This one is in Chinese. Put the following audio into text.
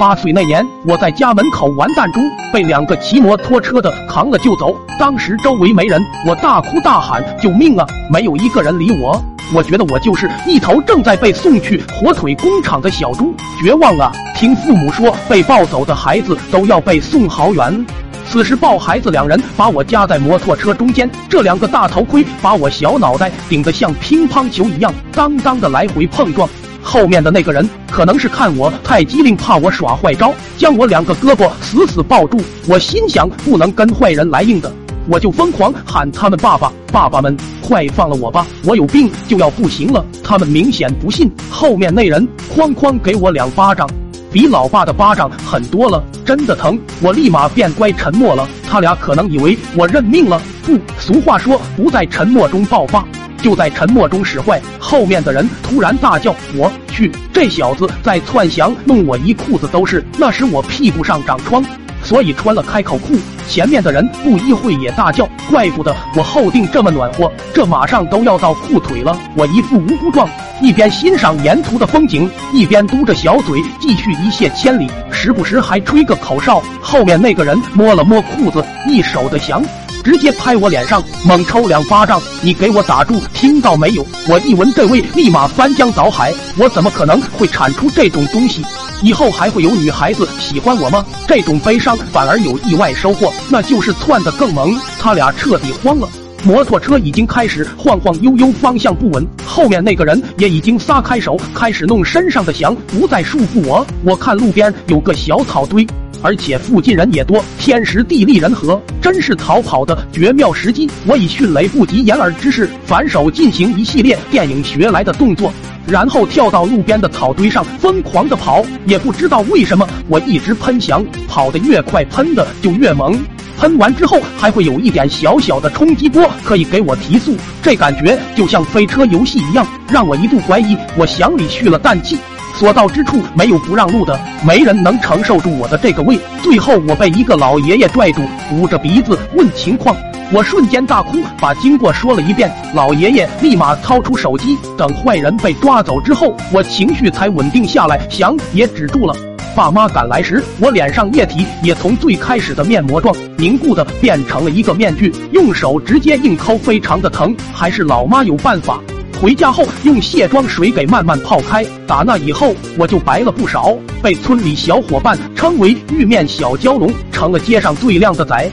八岁那年，我在家门口玩弹珠，被两个骑摩托车的扛了就走。当时周围没人，我大哭大喊救命啊！没有一个人理我。我觉得我就是一头正在被送去火腿工厂的小猪，绝望啊！听父母说，被抱走的孩子都要被送好远。此时抱孩子两人把我夹在摩托车中间，这两个大头盔把我小脑袋顶得像乒乓球一样，当当的来回碰撞。后面的那个人可能是看我太机灵，怕我耍坏招，将我两个胳膊死死抱住。我心想，不能跟坏人来硬的，我就疯狂喊他们爸爸，爸爸们，快放了我吧，我有病就要不行了。他们明显不信，后面那人哐哐给我两巴掌，比老爸的巴掌狠多了，真的疼。我立马变乖，沉默了。他俩可能以为我认命了，不，俗话说，不在沉默中爆发。就在沉默中使坏，后面的人突然大叫：“我去！这小子在窜翔，弄我一裤子都是。”那时我屁股上长疮，所以穿了开口裤。前面的人不一会也大叫：“怪不得我后腚这么暖和，这马上都要到裤腿了。”我一副无辜状，一边欣赏沿途的风景，一边嘟着小嘴继续一泻千里，时不时还吹个口哨。后面那个人摸了摸裤子，一手的翔。直接拍我脸上，猛抽两巴掌！你给我打住，听到没有？我一闻这味，立马翻江倒海！我怎么可能会产出这种东西？以后还会有女孩子喜欢我吗？这种悲伤反而有意外收获，那就是窜得更猛。他俩彻底慌了，摩托车已经开始晃晃悠悠，方向不稳。后面那个人也已经撒开手，开始弄身上的翔，不再束缚我。我看路边有个小草堆。而且附近人也多，天时地利人和，真是逃跑的绝妙时机。我以迅雷不及掩耳之势，反手进行一系列电影学来的动作，然后跳到路边的草堆上，疯狂的跑。也不知道为什么，我一直喷翔，跑得越快，喷的就越猛。喷完之后，还会有一点小小的冲击波，可以给我提速。这感觉就像飞车游戏一样，让我一度怀疑我翔里蓄了氮气。所到之处没有不让路的，没人能承受住我的这个胃。最后我被一个老爷爷拽住，捂着鼻子问情况，我瞬间大哭，把经过说了一遍。老爷爷立马掏出手机，等坏人被抓走之后，我情绪才稳定下来，想也止住了。爸妈赶来时，我脸上液体也从最开始的面膜状凝固的变成了一个面具，用手直接硬抠，非常的疼。还是老妈有办法。回家后用卸妆水给慢慢泡开，打那以后我就白了不少，被村里小伙伴称为玉面小蛟龙，成了街上最靓的仔。